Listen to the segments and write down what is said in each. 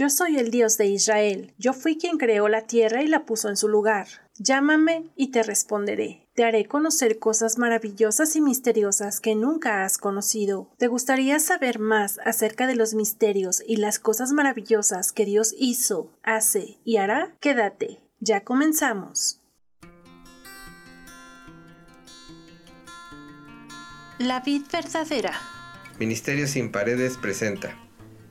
Yo soy el Dios de Israel. Yo fui quien creó la tierra y la puso en su lugar. Llámame y te responderé. Te haré conocer cosas maravillosas y misteriosas que nunca has conocido. ¿Te gustaría saber más acerca de los misterios y las cosas maravillosas que Dios hizo, hace y hará? Quédate. Ya comenzamos. La vid verdadera. Ministerio sin paredes presenta.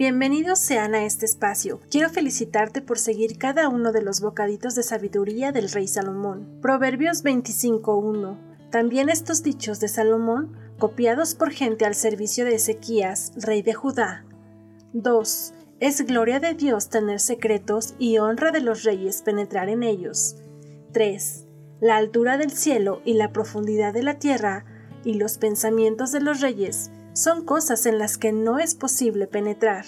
Bienvenidos sean a este espacio. Quiero felicitarte por seguir cada uno de los bocaditos de sabiduría del rey Salomón. Proverbios 25.1. También estos dichos de Salomón, copiados por gente al servicio de Ezequías, rey de Judá. 2. Es gloria de Dios tener secretos y honra de los reyes penetrar en ellos. 3. La altura del cielo y la profundidad de la tierra y los pensamientos de los reyes son cosas en las que no es posible penetrar.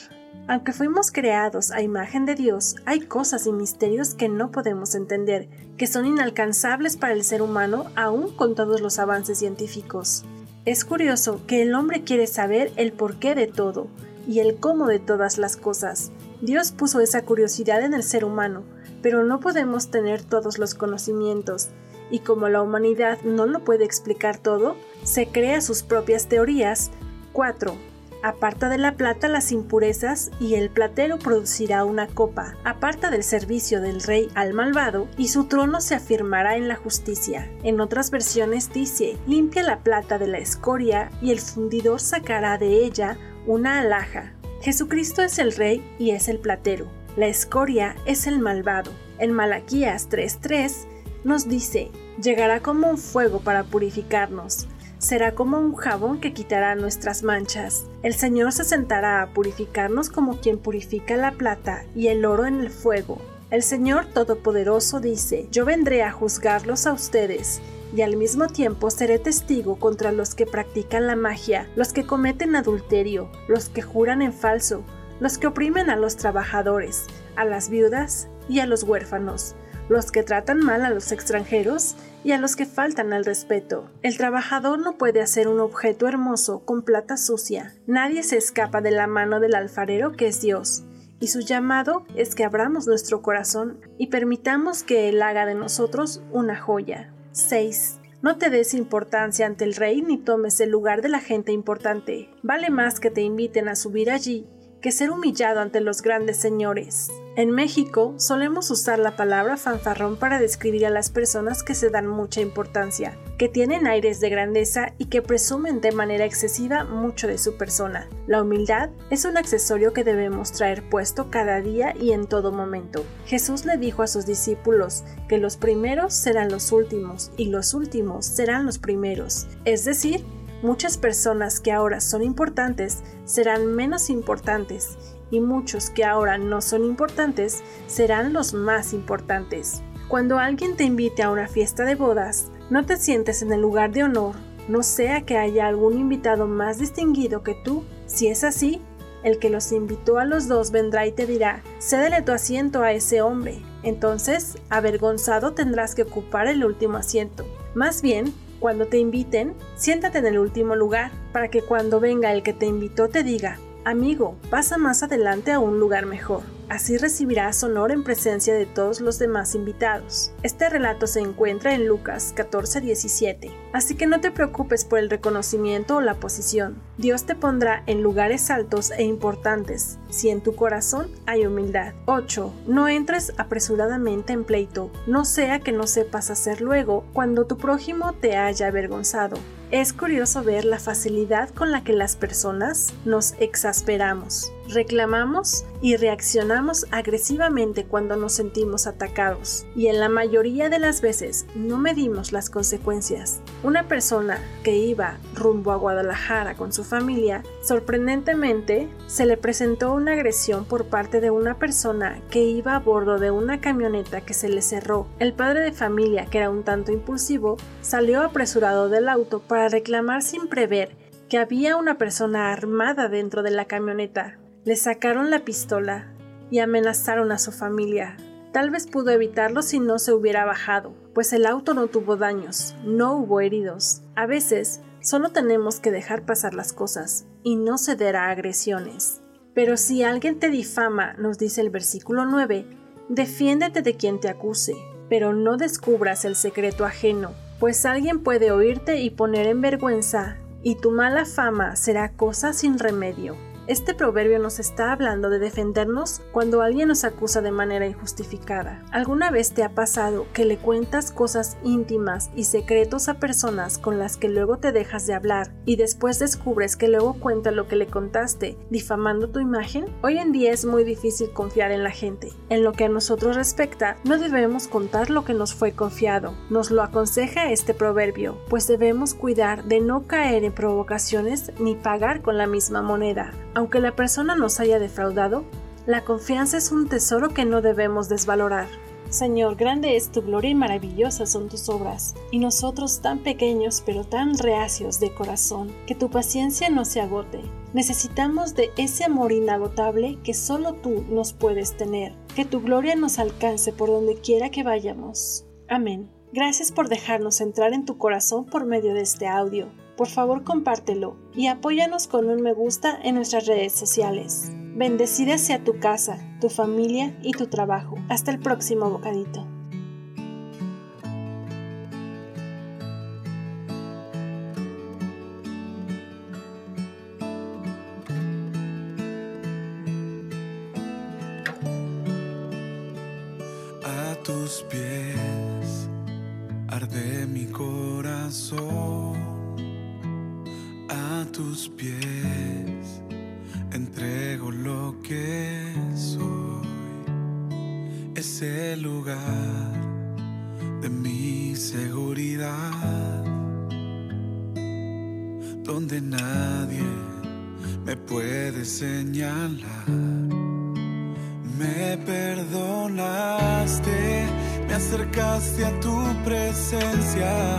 Aunque fuimos creados a imagen de Dios, hay cosas y misterios que no podemos entender, que son inalcanzables para el ser humano aún con todos los avances científicos. Es curioso que el hombre quiere saber el porqué de todo y el cómo de todas las cosas. Dios puso esa curiosidad en el ser humano, pero no podemos tener todos los conocimientos, y como la humanidad no lo puede explicar todo, se crea sus propias teorías 4. Aparta de la plata las impurezas y el platero producirá una copa. Aparta del servicio del rey al malvado y su trono se afirmará en la justicia. En otras versiones dice, limpia la plata de la escoria y el fundidor sacará de ella una alhaja. Jesucristo es el rey y es el platero. La escoria es el malvado. En Malaquías 3:3 nos dice, llegará como un fuego para purificarnos será como un jabón que quitará nuestras manchas. El Señor se sentará a purificarnos como quien purifica la plata y el oro en el fuego. El Señor Todopoderoso dice, yo vendré a juzgarlos a ustedes, y al mismo tiempo seré testigo contra los que practican la magia, los que cometen adulterio, los que juran en falso, los que oprimen a los trabajadores, a las viudas y a los huérfanos, los que tratan mal a los extranjeros y a los que faltan al respeto. El trabajador no puede hacer un objeto hermoso con plata sucia. Nadie se escapa de la mano del alfarero que es Dios. Y su llamado es que abramos nuestro corazón y permitamos que Él haga de nosotros una joya. 6. No te des importancia ante el rey ni tomes el lugar de la gente importante. Vale más que te inviten a subir allí que ser humillado ante los grandes señores. En México solemos usar la palabra fanfarrón para describir a las personas que se dan mucha importancia, que tienen aires de grandeza y que presumen de manera excesiva mucho de su persona. La humildad es un accesorio que debemos traer puesto cada día y en todo momento. Jesús le dijo a sus discípulos que los primeros serán los últimos y los últimos serán los primeros, es decir, Muchas personas que ahora son importantes serán menos importantes y muchos que ahora no son importantes serán los más importantes. Cuando alguien te invite a una fiesta de bodas, no te sientes en el lugar de honor, no sea que haya algún invitado más distinguido que tú. Si es así, el que los invitó a los dos vendrá y te dirá, cédele tu asiento a ese hombre. Entonces, avergonzado tendrás que ocupar el último asiento. Más bien, cuando te inviten, siéntate en el último lugar para que cuando venga el que te invitó te diga, amigo, pasa más adelante a un lugar mejor. Así recibirás honor en presencia de todos los demás invitados. Este relato se encuentra en Lucas 14:17. Así que no te preocupes por el reconocimiento o la posición. Dios te pondrá en lugares altos e importantes si en tu corazón hay humildad. 8. No entres apresuradamente en pleito, no sea que no sepas hacer luego cuando tu prójimo te haya avergonzado. Es curioso ver la facilidad con la que las personas nos exasperamos. Reclamamos y reaccionamos agresivamente cuando nos sentimos atacados y en la mayoría de las veces no medimos las consecuencias. Una persona que iba rumbo a Guadalajara con su familia, sorprendentemente se le presentó una agresión por parte de una persona que iba a bordo de una camioneta que se le cerró. El padre de familia, que era un tanto impulsivo, salió apresurado del auto para reclamar sin prever que había una persona armada dentro de la camioneta. Le sacaron la pistola y amenazaron a su familia. Tal vez pudo evitarlo si no se hubiera bajado, pues el auto no tuvo daños, no hubo heridos. A veces, solo tenemos que dejar pasar las cosas y no ceder a agresiones. Pero si alguien te difama, nos dice el versículo 9, defiéndete de quien te acuse, pero no descubras el secreto ajeno, pues alguien puede oírte y poner en vergüenza, y tu mala fama será cosa sin remedio. Este proverbio nos está hablando de defendernos cuando alguien nos acusa de manera injustificada. ¿Alguna vez te ha pasado que le cuentas cosas íntimas y secretos a personas con las que luego te dejas de hablar y después descubres que luego cuenta lo que le contaste, difamando tu imagen? Hoy en día es muy difícil confiar en la gente. En lo que a nosotros respecta, no debemos contar lo que nos fue confiado. Nos lo aconseja este proverbio, pues debemos cuidar de no caer en provocaciones ni pagar con la misma moneda. Aunque la persona nos haya defraudado, la confianza es un tesoro que no debemos desvalorar. Señor, grande es tu gloria y maravillosas son tus obras, y nosotros tan pequeños pero tan reacios de corazón, que tu paciencia no se agote. Necesitamos de ese amor inagotable que solo tú nos puedes tener, que tu gloria nos alcance por donde quiera que vayamos. Amén. Gracias por dejarnos entrar en tu corazón por medio de este audio por favor compártelo y apóyanos con un me gusta en nuestras redes sociales. Bendecida sea tu casa, tu familia y tu trabajo. Hasta el próximo bocadito. A tus pies arde mi corazón tus pies entrego lo que soy. Es el lugar de mi seguridad, donde nadie me puede señalar. Me perdonaste, me acercaste a tu presencia